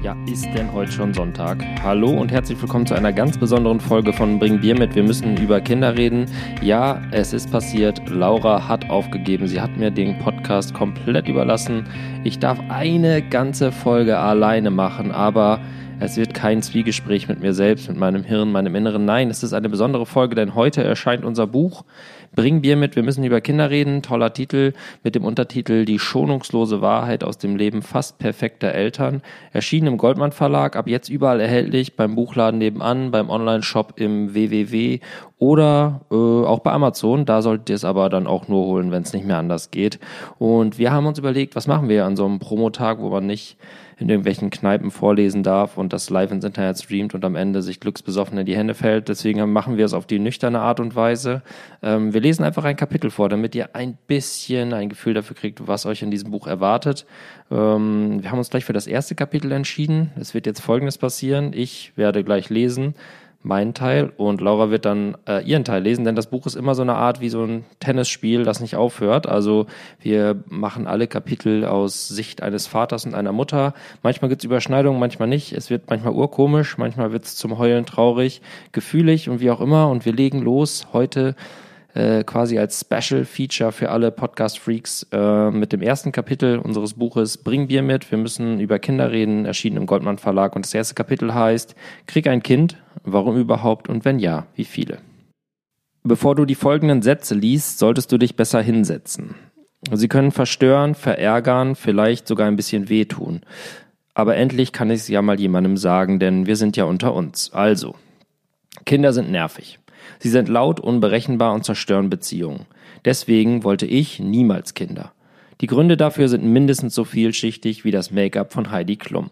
Ja, ist denn heute schon Sonntag? Hallo und herzlich willkommen zu einer ganz besonderen Folge von Bring Bier mit. Wir müssen über Kinder reden. Ja, es ist passiert. Laura hat aufgegeben. Sie hat mir den Podcast komplett überlassen. Ich darf eine ganze Folge alleine machen, aber es wird kein Zwiegespräch mit mir selbst, mit meinem Hirn, meinem Inneren. Nein, es ist eine besondere Folge, denn heute erscheint unser Buch Bring Bier mit, wir müssen über Kinder reden. Toller Titel mit dem Untertitel Die schonungslose Wahrheit aus dem Leben fast perfekter Eltern. Erschienen im Goldmann Verlag, ab jetzt überall erhältlich, beim Buchladen nebenan, beim Online-Shop im www oder äh, auch bei Amazon. Da solltet ihr es aber dann auch nur holen, wenn es nicht mehr anders geht. Und wir haben uns überlegt, was machen wir an so einem Promotag, wo man nicht in irgendwelchen Kneipen vorlesen darf und das live ins Internet streamt und am Ende sich glücksbesoffen in die Hände fällt. Deswegen machen wir es auf die nüchterne Art und Weise. Ähm, wir lesen einfach ein Kapitel vor, damit ihr ein bisschen ein Gefühl dafür kriegt, was euch in diesem Buch erwartet. Ähm, wir haben uns gleich für das erste Kapitel entschieden. Es wird jetzt Folgendes passieren. Ich werde gleich lesen meinen Teil und Laura wird dann äh, ihren Teil lesen, denn das Buch ist immer so eine Art wie so ein Tennisspiel, das nicht aufhört. Also wir machen alle Kapitel aus Sicht eines Vaters und einer Mutter. Manchmal gibt's Überschneidungen, manchmal nicht. Es wird manchmal urkomisch, manchmal wird's zum Heulen traurig, gefühlig und wie auch immer. Und wir legen los heute äh, quasi als Special Feature für alle Podcast-Freaks äh, mit dem ersten Kapitel unseres Buches Bring Bier mit. Wir müssen über Kinder reden, erschienen im Goldmann Verlag. Und das erste Kapitel heißt Krieg ein Kind, warum überhaupt und wenn ja, wie viele? Bevor du die folgenden Sätze liest, solltest du dich besser hinsetzen. Sie können verstören, verärgern, vielleicht sogar ein bisschen wehtun. Aber endlich kann ich es ja mal jemandem sagen, denn wir sind ja unter uns. Also, Kinder sind nervig. Sie sind laut, unberechenbar und zerstören Beziehungen. Deswegen wollte ich niemals Kinder. Die Gründe dafür sind mindestens so vielschichtig wie das Make-up von Heidi Klum.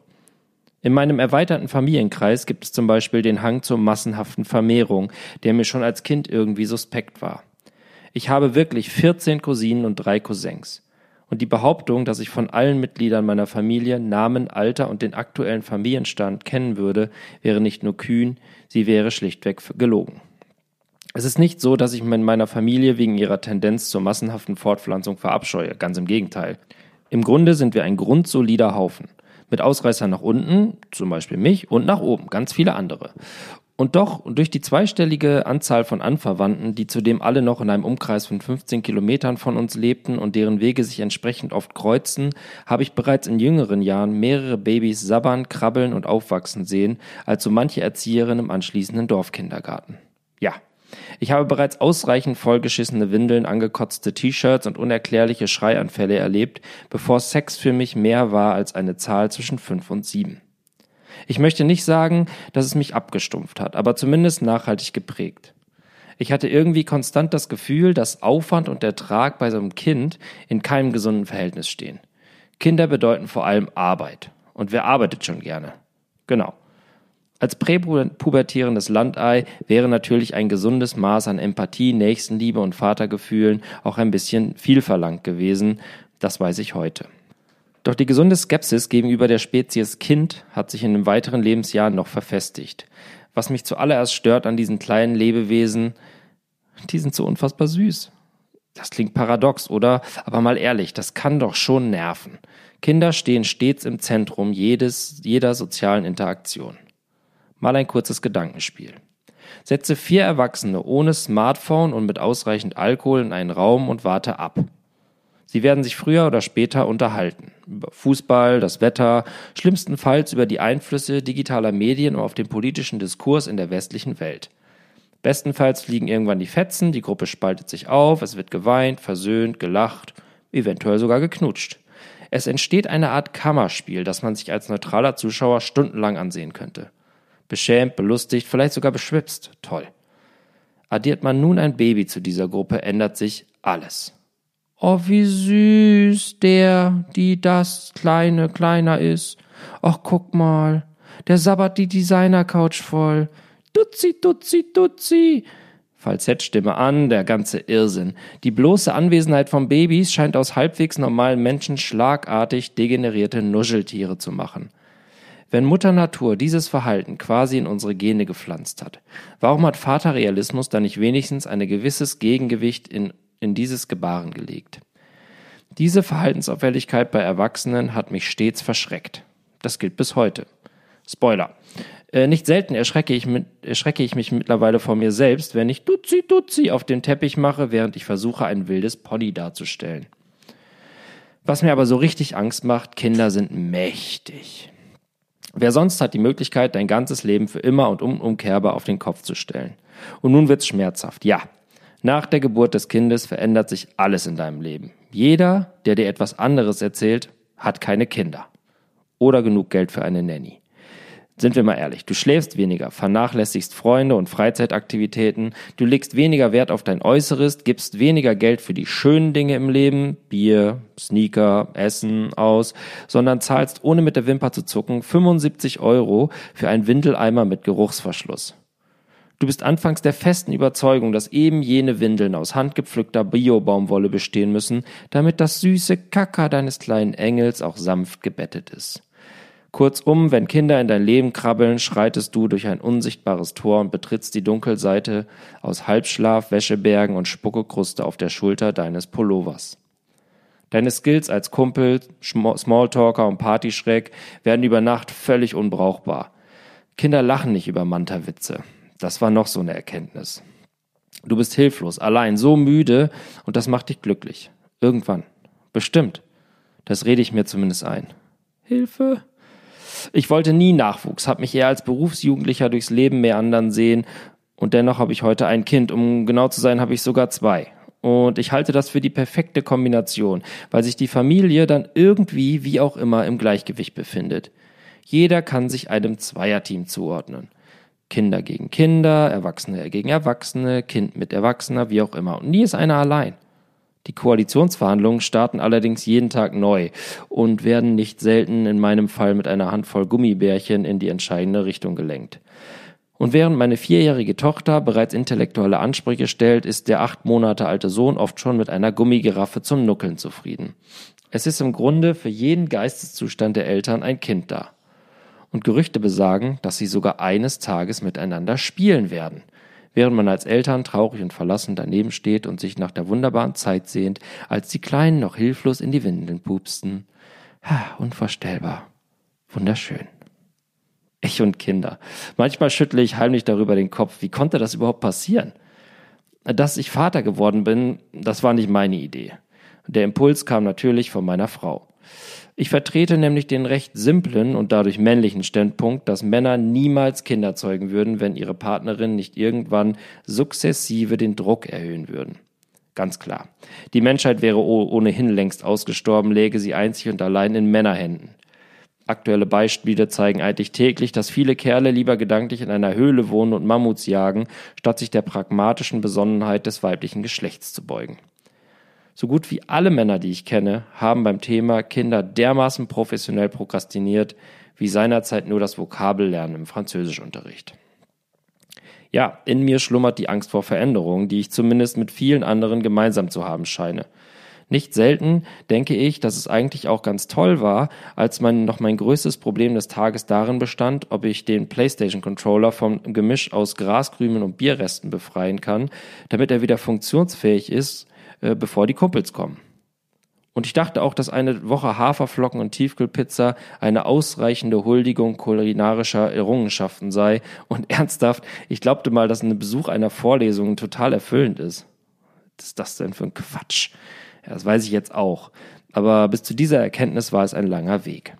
In meinem erweiterten Familienkreis gibt es zum Beispiel den Hang zur massenhaften Vermehrung, der mir schon als Kind irgendwie suspekt war. Ich habe wirklich 14 Cousinen und drei Cousins. Und die Behauptung, dass ich von allen Mitgliedern meiner Familie Namen, Alter und den aktuellen Familienstand kennen würde, wäre nicht nur kühn, sie wäre schlichtweg gelogen. Es ist nicht so, dass ich in meiner Familie wegen ihrer Tendenz zur massenhaften Fortpflanzung verabscheue, ganz im Gegenteil. Im Grunde sind wir ein grundsolider Haufen. Mit Ausreißern nach unten, zum Beispiel mich, und nach oben, ganz viele andere. Und doch, durch die zweistellige Anzahl von Anverwandten, die zudem alle noch in einem Umkreis von 15 Kilometern von uns lebten und deren Wege sich entsprechend oft kreuzen, habe ich bereits in jüngeren Jahren mehrere Babys sabbern, krabbeln und aufwachsen sehen, als so manche Erzieherin im anschließenden Dorfkindergarten. Ja, ich habe bereits ausreichend vollgeschissene Windeln, angekotzte T-Shirts und unerklärliche Schreianfälle erlebt, bevor Sex für mich mehr war als eine Zahl zwischen fünf und sieben. Ich möchte nicht sagen, dass es mich abgestumpft hat, aber zumindest nachhaltig geprägt. Ich hatte irgendwie konstant das Gefühl, dass Aufwand und Ertrag bei so einem Kind in keinem gesunden Verhältnis stehen. Kinder bedeuten vor allem Arbeit. Und wer arbeitet schon gerne? Genau. Als präpubertierendes Landei wäre natürlich ein gesundes Maß an Empathie, Nächstenliebe und Vatergefühlen auch ein bisschen viel verlangt gewesen, das weiß ich heute. Doch die gesunde Skepsis gegenüber der Spezies Kind hat sich in den weiteren Lebensjahren noch verfestigt. Was mich zuallererst stört an diesen kleinen Lebewesen, die sind so unfassbar süß. Das klingt paradox, oder? Aber mal ehrlich, das kann doch schon nerven. Kinder stehen stets im Zentrum jedes, jeder sozialen Interaktion. Mal ein kurzes Gedankenspiel. Setze vier Erwachsene ohne Smartphone und mit ausreichend Alkohol in einen Raum und warte ab. Sie werden sich früher oder später unterhalten. Über Fußball, das Wetter, schlimmstenfalls über die Einflüsse digitaler Medien auf den politischen Diskurs in der westlichen Welt. Bestenfalls fliegen irgendwann die Fetzen, die Gruppe spaltet sich auf, es wird geweint, versöhnt, gelacht, eventuell sogar geknutscht. Es entsteht eine Art Kammerspiel, das man sich als neutraler Zuschauer stundenlang ansehen könnte beschämt, belustigt, vielleicht sogar beschwipst. Toll. Addiert man nun ein Baby zu dieser Gruppe, ändert sich alles. Oh, wie süß der, die das kleine kleiner ist. Och, guck mal, der sabbert die Designer-Couch voll. Dutzi, dutzi, dutzi. Falsettstimme an, der ganze Irrsinn. Die bloße Anwesenheit von Babys scheint aus halbwegs normalen Menschen schlagartig degenerierte Nuscheltiere zu machen. Wenn Mutter Natur dieses Verhalten quasi in unsere Gene gepflanzt hat, warum hat Vaterrealismus dann nicht wenigstens ein gewisses Gegengewicht in, in dieses Gebaren gelegt? Diese Verhaltensauffälligkeit bei Erwachsenen hat mich stets verschreckt. Das gilt bis heute. Spoiler. Äh, nicht selten erschrecke ich, mit, erschrecke ich mich mittlerweile vor mir selbst, wenn ich Dutzi Dutzi auf den Teppich mache, während ich versuche, ein wildes Pony darzustellen. Was mir aber so richtig Angst macht, Kinder sind mächtig. Wer sonst hat die Möglichkeit, dein ganzes Leben für immer und unumkehrbar auf den Kopf zu stellen. Und nun wird's schmerzhaft. Ja, nach der Geburt des Kindes verändert sich alles in deinem Leben. Jeder, der dir etwas anderes erzählt, hat keine Kinder. Oder genug Geld für eine Nanny. Sind wir mal ehrlich, du schläfst weniger, vernachlässigst Freunde und Freizeitaktivitäten, du legst weniger Wert auf dein Äußeres, gibst weniger Geld für die schönen Dinge im Leben, Bier, Sneaker, Essen aus, sondern zahlst ohne mit der Wimper zu zucken 75 Euro für einen Windeleimer mit Geruchsverschluss. Du bist anfangs der festen Überzeugung, dass eben jene Windeln aus handgepflückter Biobaumwolle bestehen müssen, damit das süße Kacker deines kleinen Engels auch sanft gebettet ist. Kurzum, wenn Kinder in dein Leben krabbeln, schreitest du durch ein unsichtbares Tor und betrittst die Dunkelseite aus Halbschlaf, Wäschebergen und Spuckekruste auf der Schulter deines Pullovers. Deine Skills als Kumpel, Smalltalker und Partyschreck werden über Nacht völlig unbrauchbar. Kinder lachen nicht über Manta-Witze. Das war noch so eine Erkenntnis. Du bist hilflos, allein, so müde und das macht dich glücklich. Irgendwann. Bestimmt. Das rede ich mir zumindest ein. Hilfe. Ich wollte nie Nachwuchs, habe mich eher als Berufsjugendlicher durchs Leben mehr anderen sehen und dennoch habe ich heute ein Kind. Um genau zu sein, habe ich sogar zwei. Und ich halte das für die perfekte Kombination, weil sich die Familie dann irgendwie, wie auch immer, im Gleichgewicht befindet. Jeder kann sich einem Zweierteam zuordnen. Kinder gegen Kinder, Erwachsene gegen Erwachsene, Kind mit Erwachsener, wie auch immer. Und nie ist einer allein. Die Koalitionsverhandlungen starten allerdings jeden Tag neu und werden nicht selten in meinem Fall mit einer Handvoll Gummibärchen in die entscheidende Richtung gelenkt. Und während meine vierjährige Tochter bereits intellektuelle Ansprüche stellt, ist der acht Monate alte Sohn oft schon mit einer Gummigiraffe zum Nuckeln zufrieden. Es ist im Grunde für jeden Geisteszustand der Eltern ein Kind da und Gerüchte besagen, dass sie sogar eines Tages miteinander spielen werden, während man als Eltern traurig und verlassen daneben steht und sich nach der wunderbaren Zeit sehnt, als die Kleinen noch hilflos in die Windeln pupsten. Ha, unvorstellbar. Wunderschön. Ich und Kinder. Manchmal schüttle ich heimlich darüber den Kopf. Wie konnte das überhaupt passieren? Dass ich Vater geworden bin, das war nicht meine Idee. Der Impuls kam natürlich von meiner Frau. Ich vertrete nämlich den recht simplen und dadurch männlichen Standpunkt, dass Männer niemals Kinder zeugen würden, wenn ihre Partnerin nicht irgendwann sukzessive den Druck erhöhen würden. Ganz klar. Die Menschheit wäre ohnehin längst ausgestorben, läge sie einzig und allein in Männerhänden. Aktuelle Beispiele zeigen eigentlich täglich, dass viele Kerle lieber gedanklich in einer Höhle wohnen und Mammuts jagen, statt sich der pragmatischen Besonnenheit des weiblichen Geschlechts zu beugen. So gut wie alle Männer, die ich kenne, haben beim Thema Kinder dermaßen professionell prokrastiniert, wie seinerzeit nur das Vokabellernen im Französischunterricht. Ja, in mir schlummert die Angst vor Veränderung, die ich zumindest mit vielen anderen gemeinsam zu haben scheine. Nicht selten denke ich, dass es eigentlich auch ganz toll war, als mein, noch mein größtes Problem des Tages darin bestand, ob ich den PlayStation Controller vom Gemisch aus Graskrümeln und Bierresten befreien kann, damit er wieder funktionsfähig ist äh, bevor die Kumpels kommen. Und ich dachte auch, dass eine Woche Haferflocken und Tiefkühlpizza eine ausreichende Huldigung kulinarischer Errungenschaften sei. Und ernsthaft, ich glaubte mal, dass ein Besuch einer Vorlesung total erfüllend ist. Was ist das denn für ein Quatsch? Ja, das weiß ich jetzt auch. Aber bis zu dieser Erkenntnis war es ein langer Weg.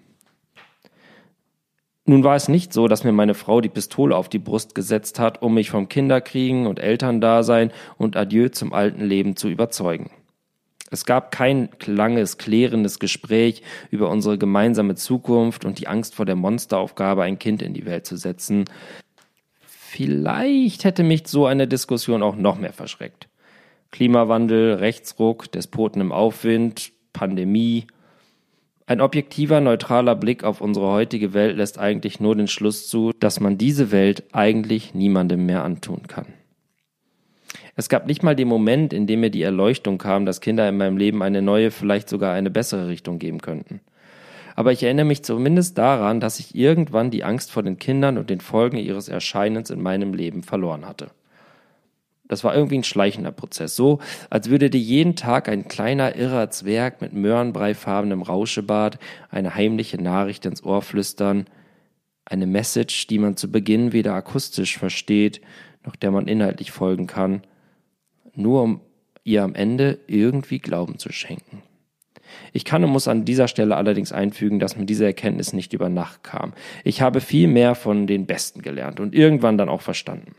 Nun war es nicht so, dass mir meine Frau die Pistole auf die Brust gesetzt hat, um mich vom Kinderkriegen und Elterndasein und Adieu zum alten Leben zu überzeugen. Es gab kein langes, klärendes Gespräch über unsere gemeinsame Zukunft und die Angst vor der Monsteraufgabe, ein Kind in die Welt zu setzen. Vielleicht hätte mich so eine Diskussion auch noch mehr verschreckt. Klimawandel, Rechtsruck, Despoten im Aufwind, Pandemie, ein objektiver, neutraler Blick auf unsere heutige Welt lässt eigentlich nur den Schluss zu, dass man diese Welt eigentlich niemandem mehr antun kann. Es gab nicht mal den Moment, in dem mir die Erleuchtung kam, dass Kinder in meinem Leben eine neue, vielleicht sogar eine bessere Richtung geben könnten. Aber ich erinnere mich zumindest daran, dass ich irgendwann die Angst vor den Kindern und den Folgen ihres Erscheinens in meinem Leben verloren hatte. Das war irgendwie ein schleichender Prozess. So, als würde dir jeden Tag ein kleiner irrer Zwerg mit möhrenbreifarbenem Rauschebart eine heimliche Nachricht ins Ohr flüstern. Eine Message, die man zu Beginn weder akustisch versteht, noch der man inhaltlich folgen kann, nur um ihr am Ende irgendwie Glauben zu schenken. Ich kann und muss an dieser Stelle allerdings einfügen, dass mir diese Erkenntnis nicht über Nacht kam. Ich habe viel mehr von den Besten gelernt und irgendwann dann auch verstanden.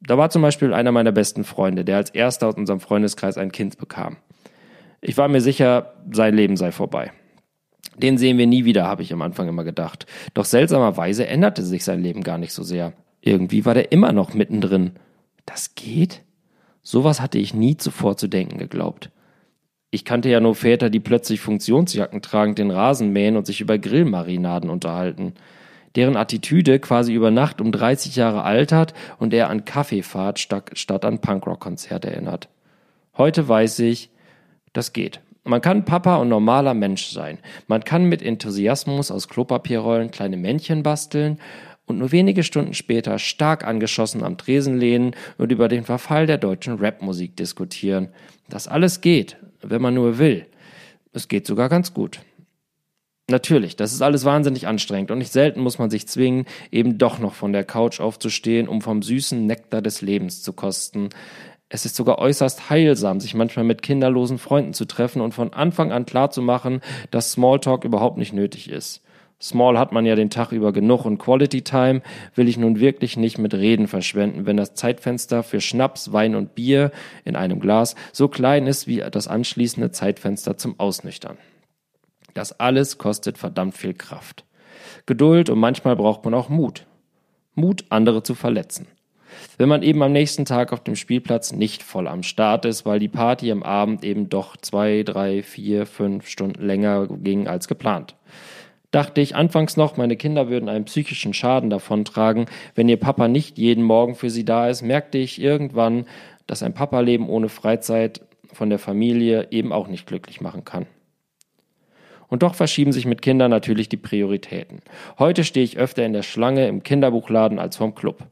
Da war zum Beispiel einer meiner besten Freunde, der als erster aus unserem Freundeskreis ein Kind bekam. Ich war mir sicher, sein Leben sei vorbei. Den sehen wir nie wieder, habe ich am Anfang immer gedacht. Doch seltsamerweise änderte sich sein Leben gar nicht so sehr. Irgendwie war der immer noch mittendrin. Das geht? Sowas hatte ich nie zuvor zu denken geglaubt. Ich kannte ja nur Väter, die plötzlich Funktionsjacken tragend den Rasen mähen und sich über Grillmarinaden unterhalten. Deren Attitüde quasi über Nacht um 30 Jahre altert und er an Kaffeefahrt statt an Punkrock-Konzert erinnert. Heute weiß ich, das geht. Man kann Papa und normaler Mensch sein. Man kann mit Enthusiasmus aus Klopapierrollen kleine Männchen basteln und nur wenige Stunden später stark angeschossen am Tresen lehnen und über den Verfall der deutschen Rapmusik diskutieren. Das alles geht, wenn man nur will. Es geht sogar ganz gut. Natürlich, das ist alles wahnsinnig anstrengend und nicht selten muss man sich zwingen, eben doch noch von der Couch aufzustehen, um vom süßen Nektar des Lebens zu kosten. Es ist sogar äußerst heilsam, sich manchmal mit kinderlosen Freunden zu treffen und von Anfang an klarzumachen, dass Smalltalk überhaupt nicht nötig ist. Small hat man ja den Tag über genug und Quality Time will ich nun wirklich nicht mit Reden verschwenden, wenn das Zeitfenster für Schnaps, Wein und Bier in einem Glas so klein ist wie das anschließende Zeitfenster zum Ausnüchtern. Das alles kostet verdammt viel Kraft. Geduld und manchmal braucht man auch Mut. Mut, andere zu verletzen. Wenn man eben am nächsten Tag auf dem Spielplatz nicht voll am Start ist, weil die Party am Abend eben doch zwei, drei, vier, fünf Stunden länger ging als geplant. Dachte ich anfangs noch, meine Kinder würden einen psychischen Schaden davontragen, wenn ihr Papa nicht jeden Morgen für sie da ist, merkte ich irgendwann, dass ein Papaleben ohne Freizeit von der Familie eben auch nicht glücklich machen kann. Und doch verschieben sich mit Kindern natürlich die Prioritäten. Heute stehe ich öfter in der Schlange im Kinderbuchladen als vom Club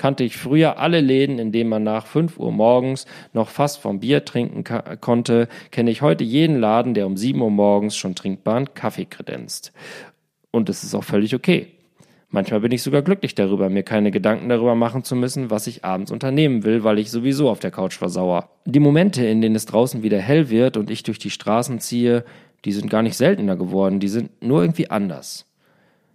kannte ich früher alle Läden, in denen man nach 5 Uhr morgens noch fast vom Bier trinken konnte, kenne ich heute jeden Laden, der um 7 Uhr morgens schon trinkbaren Kaffee kredenzt. Und es ist auch völlig okay. Manchmal bin ich sogar glücklich darüber, mir keine Gedanken darüber machen zu müssen, was ich abends unternehmen will, weil ich sowieso auf der Couch versauer. Die Momente, in denen es draußen wieder hell wird und ich durch die Straßen ziehe, die sind gar nicht seltener geworden, die sind nur irgendwie anders.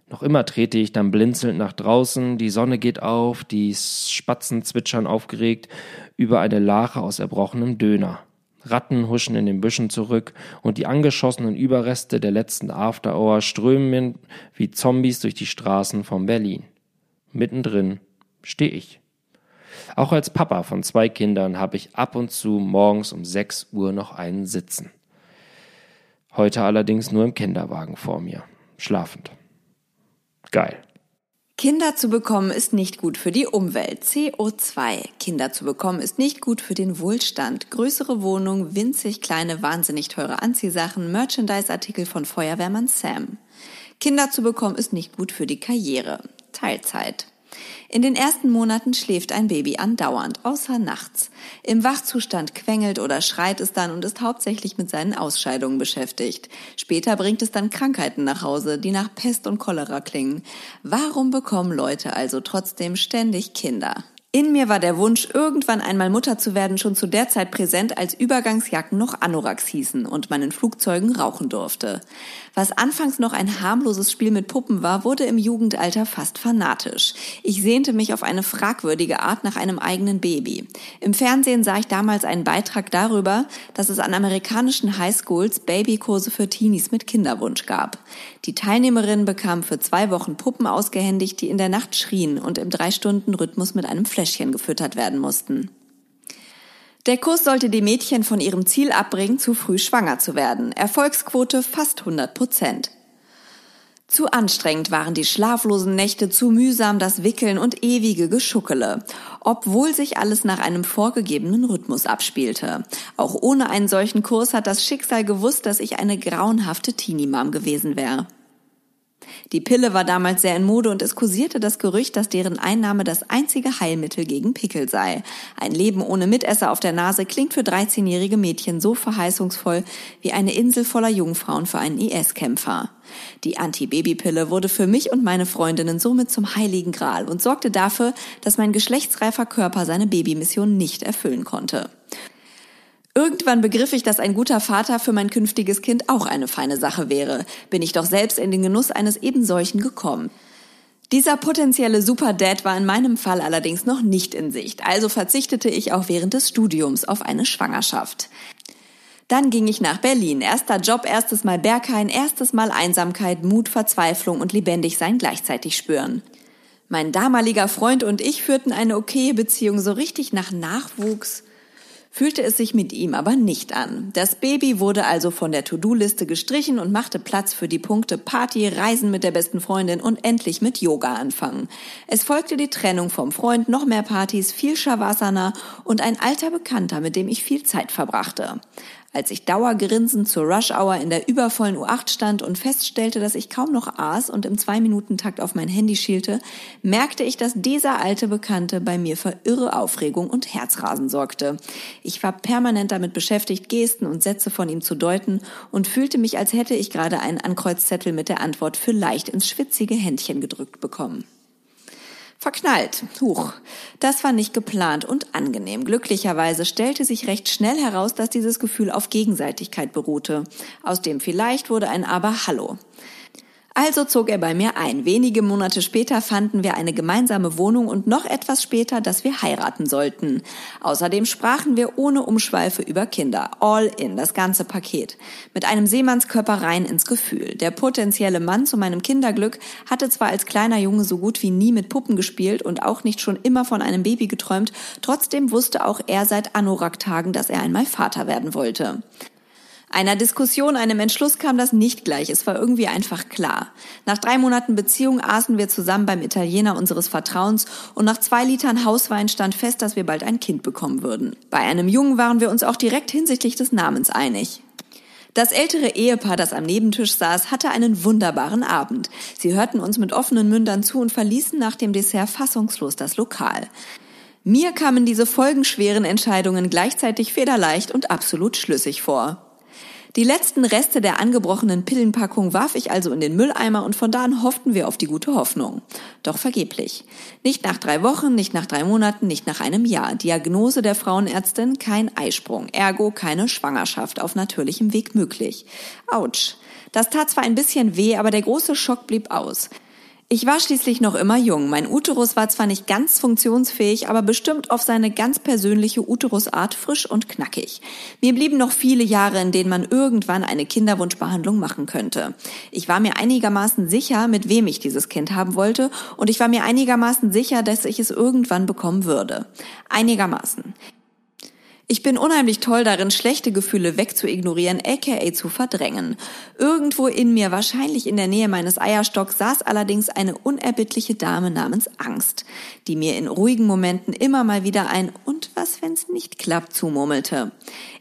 Noch immer trete ich dann blinzelnd nach draußen, die Sonne geht auf, die Spatzen zwitschern aufgeregt über eine Lache aus erbrochenem Döner. Ratten huschen in den Büschen zurück und die angeschossenen Überreste der letzten After-Hour strömen wie Zombies durch die Straßen von Berlin. Mittendrin stehe ich. Auch als Papa von zwei Kindern habe ich ab und zu morgens um sechs Uhr noch einen sitzen. Heute allerdings nur im Kinderwagen vor mir, schlafend. Geil. Kinder zu bekommen ist nicht gut für die Umwelt. CO2. Kinder zu bekommen ist nicht gut für den Wohlstand. Größere Wohnungen, winzig kleine, wahnsinnig teure Anziehsachen, Merchandise-Artikel von Feuerwehrmann Sam. Kinder zu bekommen ist nicht gut für die Karriere. Teilzeit. In den ersten Monaten schläft ein Baby andauernd, außer nachts. Im Wachzustand quengelt oder schreit es dann und ist hauptsächlich mit seinen Ausscheidungen beschäftigt. Später bringt es dann Krankheiten nach Hause, die nach Pest und Cholera klingen. Warum bekommen Leute also trotzdem ständig Kinder? In mir war der Wunsch, irgendwann einmal Mutter zu werden, schon zu der Zeit präsent, als Übergangsjacken noch Anoraks hießen und man in Flugzeugen rauchen durfte. Was anfangs noch ein harmloses Spiel mit Puppen war, wurde im Jugendalter fast fanatisch. Ich sehnte mich auf eine fragwürdige Art nach einem eigenen Baby. Im Fernsehen sah ich damals einen Beitrag darüber, dass es an amerikanischen Highschools Babykurse für Teenies mit Kinderwunsch gab. Die Teilnehmerinnen bekamen für zwei Wochen Puppen ausgehändigt, die in der Nacht schrien und im Drei-Stunden-Rhythmus mit einem Fläschchen gefüttert werden mussten. Der Kurs sollte die Mädchen von ihrem Ziel abbringen, zu früh schwanger zu werden. Erfolgsquote fast 100 Prozent. Zu anstrengend waren die schlaflosen Nächte, zu mühsam das Wickeln und ewige Geschuckele, obwohl sich alles nach einem vorgegebenen Rhythmus abspielte. Auch ohne einen solchen Kurs hat das Schicksal gewusst, dass ich eine grauenhafte Teenie-Mom gewesen wäre. Die Pille war damals sehr in Mode und es kursierte das Gerücht, dass deren Einnahme das einzige Heilmittel gegen Pickel sei. Ein Leben ohne Mitesser auf der Nase klingt für 13-jährige Mädchen so verheißungsvoll wie eine Insel voller Jungfrauen für einen IS-Kämpfer. Die Anti-Baby-Pille wurde für mich und meine Freundinnen somit zum heiligen Gral und sorgte dafür, dass mein geschlechtsreifer Körper seine Babymission nicht erfüllen konnte. Irgendwann begriff ich, dass ein guter Vater für mein künftiges Kind auch eine feine Sache wäre, bin ich doch selbst in den Genuss eines ebensolchen gekommen. Dieser potenzielle Superdad war in meinem Fall allerdings noch nicht in Sicht, also verzichtete ich auch während des Studiums auf eine Schwangerschaft. Dann ging ich nach Berlin. Erster Job, erstes Mal Berghain, erstes Mal Einsamkeit, Mut, Verzweiflung und lebendig sein gleichzeitig spüren. Mein damaliger Freund und ich führten eine okaye Beziehung so richtig nach Nachwuchs fühlte es sich mit ihm aber nicht an. Das Baby wurde also von der To-Do-Liste gestrichen und machte Platz für die Punkte Party, Reisen mit der besten Freundin und endlich mit Yoga anfangen. Es folgte die Trennung vom Freund, noch mehr Partys, viel Shavasana und ein alter Bekannter, mit dem ich viel Zeit verbrachte. Als ich dauergrinsend zur Rush Hour in der übervollen U8 stand und feststellte, dass ich kaum noch aß und im Zwei-Minuten-Takt auf mein Handy schielte, merkte ich, dass dieser alte Bekannte bei mir für irre Aufregung und Herzrasen sorgte. Ich war permanent damit beschäftigt, Gesten und Sätze von ihm zu deuten und fühlte mich, als hätte ich gerade einen Ankreuzzettel mit der Antwort für leicht ins schwitzige Händchen gedrückt bekommen. Verknallt. Huch. Das war nicht geplant und angenehm. Glücklicherweise stellte sich recht schnell heraus, dass dieses Gefühl auf Gegenseitigkeit beruhte. Aus dem vielleicht wurde ein Aber Hallo. Also zog er bei mir ein. Wenige Monate später fanden wir eine gemeinsame Wohnung und noch etwas später, dass wir heiraten sollten. Außerdem sprachen wir ohne Umschweife über Kinder. All in, das ganze Paket. Mit einem Seemannskörper rein ins Gefühl. Der potenzielle Mann zu meinem Kinderglück hatte zwar als kleiner Junge so gut wie nie mit Puppen gespielt und auch nicht schon immer von einem Baby geträumt, trotzdem wusste auch er seit Anorak-Tagen, dass er einmal Vater werden wollte. Einer Diskussion, einem Entschluss kam das nicht gleich. Es war irgendwie einfach klar. Nach drei Monaten Beziehung aßen wir zusammen beim Italiener unseres Vertrauens und nach zwei Litern Hauswein stand fest, dass wir bald ein Kind bekommen würden. Bei einem Jungen waren wir uns auch direkt hinsichtlich des Namens einig. Das ältere Ehepaar, das am Nebentisch saß, hatte einen wunderbaren Abend. Sie hörten uns mit offenen Mündern zu und verließen nach dem Dessert fassungslos das Lokal. Mir kamen diese folgenschweren Entscheidungen gleichzeitig federleicht und absolut schlüssig vor. Die letzten Reste der angebrochenen Pillenpackung warf ich also in den Mülleimer und von da an hofften wir auf die gute Hoffnung. Doch vergeblich. Nicht nach drei Wochen, nicht nach drei Monaten, nicht nach einem Jahr. Diagnose der Frauenärztin, kein Eisprung, ergo keine Schwangerschaft auf natürlichem Weg möglich. Autsch. Das tat zwar ein bisschen weh, aber der große Schock blieb aus. Ich war schließlich noch immer jung. Mein Uterus war zwar nicht ganz funktionsfähig, aber bestimmt auf seine ganz persönliche Uterusart frisch und knackig. Mir blieben noch viele Jahre, in denen man irgendwann eine Kinderwunschbehandlung machen könnte. Ich war mir einigermaßen sicher, mit wem ich dieses Kind haben wollte, und ich war mir einigermaßen sicher, dass ich es irgendwann bekommen würde. Einigermaßen. Ich bin unheimlich toll darin, schlechte Gefühle wegzuignorieren, aka zu verdrängen. Irgendwo in mir, wahrscheinlich in der Nähe meines Eierstocks, saß allerdings eine unerbittliche Dame namens Angst, die mir in ruhigen Momenten immer mal wieder ein Und was, wenn's nicht klappt, zumurmelte.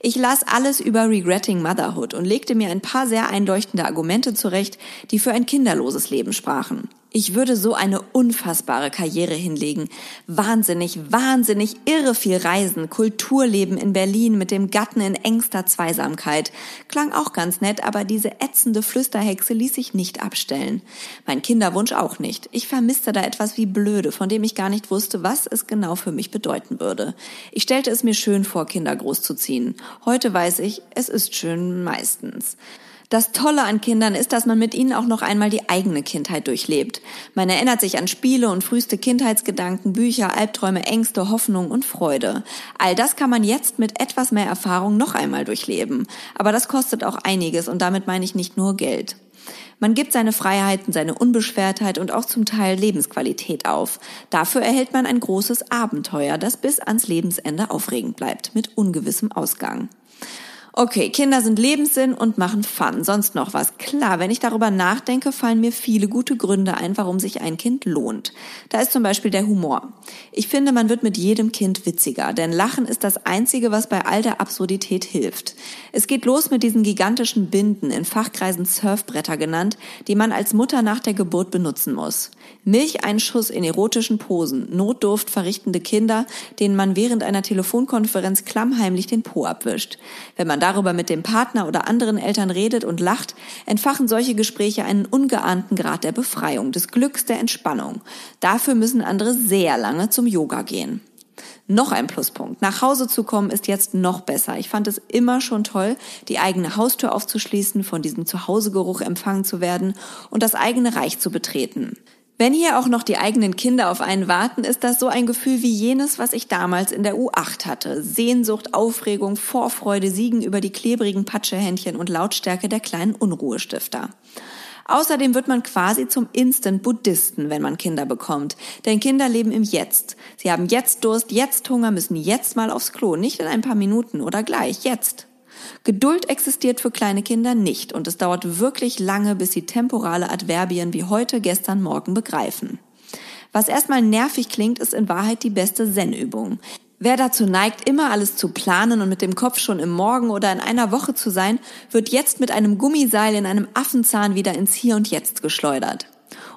Ich las alles über Regretting Motherhood und legte mir ein paar sehr einleuchtende Argumente zurecht, die für ein kinderloses Leben sprachen. Ich würde so eine unfassbare Karriere hinlegen. Wahnsinnig, wahnsinnig irre viel Reisen, Kulturleben in Berlin mit dem Gatten in engster Zweisamkeit. Klang auch ganz nett, aber diese ätzende Flüsterhexe ließ sich nicht abstellen. Mein Kinderwunsch auch nicht. Ich vermisste da etwas wie blöde, von dem ich gar nicht wusste, was es genau für mich bedeuten würde. Ich stellte es mir schön vor, Kinder großzuziehen. Heute weiß ich, es ist schön meistens. Das Tolle an Kindern ist, dass man mit ihnen auch noch einmal die eigene Kindheit durchlebt. Man erinnert sich an Spiele und früheste Kindheitsgedanken, Bücher, Albträume, Ängste, Hoffnung und Freude. All das kann man jetzt mit etwas mehr Erfahrung noch einmal durchleben. Aber das kostet auch einiges und damit meine ich nicht nur Geld. Man gibt seine Freiheiten, seine Unbeschwertheit und auch zum Teil Lebensqualität auf. Dafür erhält man ein großes Abenteuer, das bis ans Lebensende aufregend bleibt, mit ungewissem Ausgang. Okay, Kinder sind Lebenssinn und machen Fun. Sonst noch was? Klar, wenn ich darüber nachdenke, fallen mir viele gute Gründe ein, warum sich ein Kind lohnt. Da ist zum Beispiel der Humor. Ich finde, man wird mit jedem Kind witziger, denn Lachen ist das Einzige, was bei all der Absurdität hilft. Es geht los mit diesen gigantischen Binden, in Fachkreisen Surfbretter genannt, die man als Mutter nach der Geburt benutzen muss. Milcheinschuss in erotischen Posen, Notdurft verrichtende Kinder, denen man während einer Telefonkonferenz klammheimlich den Po abwischt. Wenn man darüber mit dem Partner oder anderen Eltern redet und lacht, entfachen solche Gespräche einen ungeahnten Grad der Befreiung, des Glücks, der Entspannung. Dafür müssen andere sehr lange zum Yoga gehen. Noch ein Pluspunkt. Nach Hause zu kommen ist jetzt noch besser. Ich fand es immer schon toll, die eigene Haustür aufzuschließen, von diesem Zuhausegeruch empfangen zu werden und das eigene Reich zu betreten. Wenn hier auch noch die eigenen Kinder auf einen warten, ist das so ein Gefühl wie jenes, was ich damals in der U8 hatte. Sehnsucht, Aufregung, Vorfreude siegen über die klebrigen Patschehändchen und Lautstärke der kleinen Unruhestifter. Außerdem wird man quasi zum Instant-Buddhisten, wenn man Kinder bekommt. Denn Kinder leben im Jetzt. Sie haben jetzt Durst, jetzt Hunger, müssen jetzt mal aufs Klo. Nicht in ein paar Minuten oder gleich, jetzt. Geduld existiert für kleine Kinder nicht und es dauert wirklich lange, bis sie temporale Adverbien wie heute, gestern, morgen begreifen. Was erstmal nervig klingt, ist in Wahrheit die beste Zen-Übung. Wer dazu neigt, immer alles zu planen und mit dem Kopf schon im Morgen oder in einer Woche zu sein, wird jetzt mit einem Gummiseil in einem Affenzahn wieder ins Hier und Jetzt geschleudert.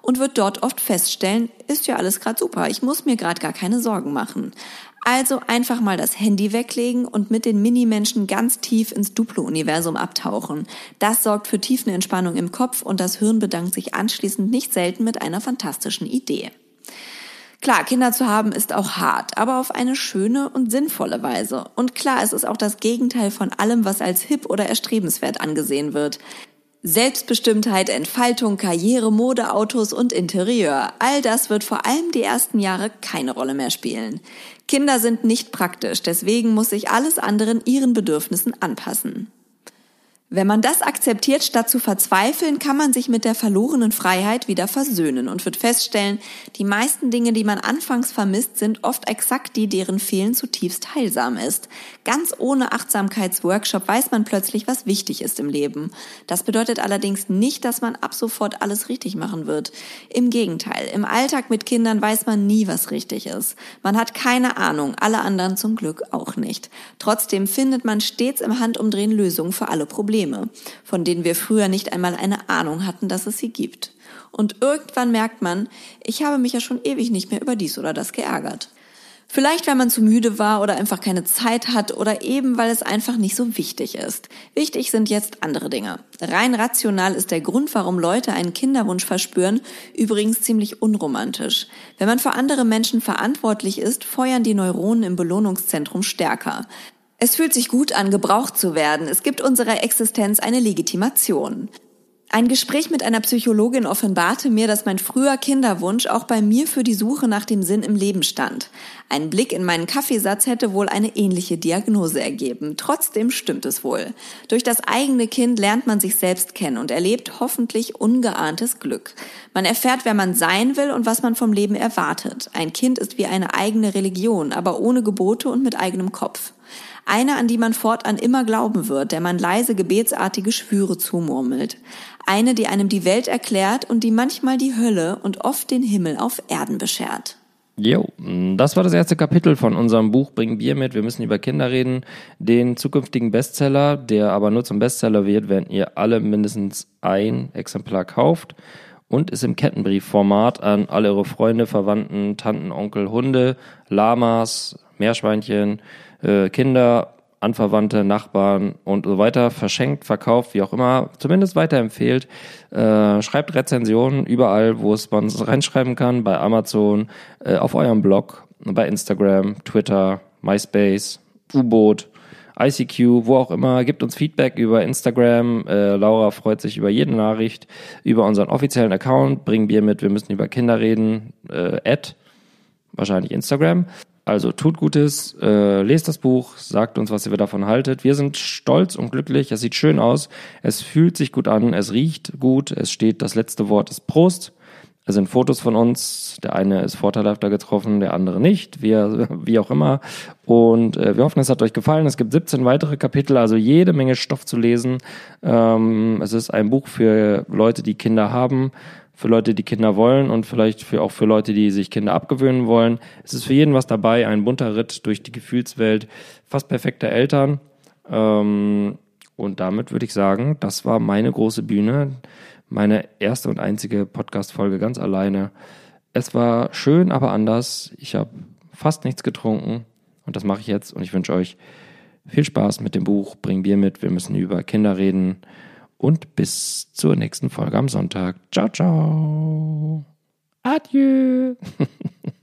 Und wird dort oft feststellen, ist ja alles gerade super, ich muss mir gerade gar keine Sorgen machen. Also einfach mal das Handy weglegen und mit den Minimenschen ganz tief ins Duplo-Universum abtauchen. Das sorgt für Tiefenentspannung im Kopf und das Hirn bedankt sich anschließend nicht selten mit einer fantastischen Idee. Klar, Kinder zu haben ist auch hart, aber auf eine schöne und sinnvolle Weise. Und klar, es ist auch das Gegenteil von allem, was als hip oder erstrebenswert angesehen wird. Selbstbestimmtheit, Entfaltung, Karriere, Mode, Autos und Interieur. All das wird vor allem die ersten Jahre keine Rolle mehr spielen. Kinder sind nicht praktisch, deswegen muss sich alles anderen ihren Bedürfnissen anpassen. Wenn man das akzeptiert, statt zu verzweifeln, kann man sich mit der verlorenen Freiheit wieder versöhnen und wird feststellen, die meisten Dinge, die man anfangs vermisst, sind oft exakt die, deren Fehlen zutiefst heilsam ist. Ganz ohne Achtsamkeitsworkshop weiß man plötzlich, was wichtig ist im Leben. Das bedeutet allerdings nicht, dass man ab sofort alles richtig machen wird. Im Gegenteil, im Alltag mit Kindern weiß man nie, was richtig ist. Man hat keine Ahnung, alle anderen zum Glück auch nicht. Trotzdem findet man stets im Handumdrehen Lösungen für alle Probleme. Probleme, von denen wir früher nicht einmal eine Ahnung hatten, dass es sie gibt. Und irgendwann merkt man, ich habe mich ja schon ewig nicht mehr über dies oder das geärgert. Vielleicht, weil man zu müde war oder einfach keine Zeit hat oder eben, weil es einfach nicht so wichtig ist. Wichtig sind jetzt andere Dinge. Rein rational ist der Grund, warum Leute einen Kinderwunsch verspüren, übrigens ziemlich unromantisch. Wenn man für andere Menschen verantwortlich ist, feuern die Neuronen im Belohnungszentrum stärker. Es fühlt sich gut an, gebraucht zu werden. Es gibt unserer Existenz eine Legitimation. Ein Gespräch mit einer Psychologin offenbarte mir, dass mein früher Kinderwunsch auch bei mir für die Suche nach dem Sinn im Leben stand. Ein Blick in meinen Kaffeesatz hätte wohl eine ähnliche Diagnose ergeben. Trotzdem stimmt es wohl. Durch das eigene Kind lernt man sich selbst kennen und erlebt hoffentlich ungeahntes Glück. Man erfährt, wer man sein will und was man vom Leben erwartet. Ein Kind ist wie eine eigene Religion, aber ohne Gebote und mit eigenem Kopf. Eine, an die man fortan immer glauben wird, der man leise gebetsartige Schwüre zumurmelt. Eine, die einem die Welt erklärt und die manchmal die Hölle und oft den Himmel auf Erden beschert. Jo, das war das erste Kapitel von unserem Buch Bring Bier mit. Wir müssen über Kinder reden. Den zukünftigen Bestseller, der aber nur zum Bestseller wird, wenn ihr alle mindestens ein Exemplar kauft und ist im Kettenbriefformat an alle eure Freunde, Verwandten, Tanten, Onkel, Hunde, Lamas, Meerschweinchen, äh, Kinder, Anverwandte, Nachbarn und so weiter verschenkt, verkauft, wie auch immer, zumindest weiterempfehlt. Äh, schreibt Rezensionen überall, wo es man reinschreiben kann, bei Amazon, äh, auf eurem Blog, bei Instagram, Twitter, MySpace, U-Boot, ICQ, wo auch immer. Gibt uns Feedback über Instagram. Äh, Laura freut sich über jede Nachricht, über unseren offiziellen Account. Bring Bier mit, wir müssen über Kinder reden. Äh, Ad, wahrscheinlich Instagram. Also tut Gutes, äh, lest das Buch, sagt uns, was ihr davon haltet. Wir sind stolz und glücklich. Es sieht schön aus, es fühlt sich gut an, es riecht gut, es steht das letzte Wort ist Prost. Es sind Fotos von uns. Der eine ist vorteilhafter getroffen, der andere nicht, wie, wie auch immer. Und äh, wir hoffen, es hat euch gefallen. Es gibt 17 weitere Kapitel, also jede Menge Stoff zu lesen. Ähm, es ist ein Buch für Leute, die Kinder haben, für Leute, die Kinder wollen und vielleicht für, auch für Leute, die sich Kinder abgewöhnen wollen. Es ist für jeden was dabei. Ein bunter Ritt durch die Gefühlswelt fast perfekter Eltern. Ähm, und damit würde ich sagen, das war meine große Bühne meine erste und einzige Podcast-Folge ganz alleine. Es war schön, aber anders. Ich habe fast nichts getrunken und das mache ich jetzt und ich wünsche euch viel Spaß mit dem Buch Bring Bier mit. Wir müssen über Kinder reden und bis zur nächsten Folge am Sonntag. Ciao, ciao. Adieu.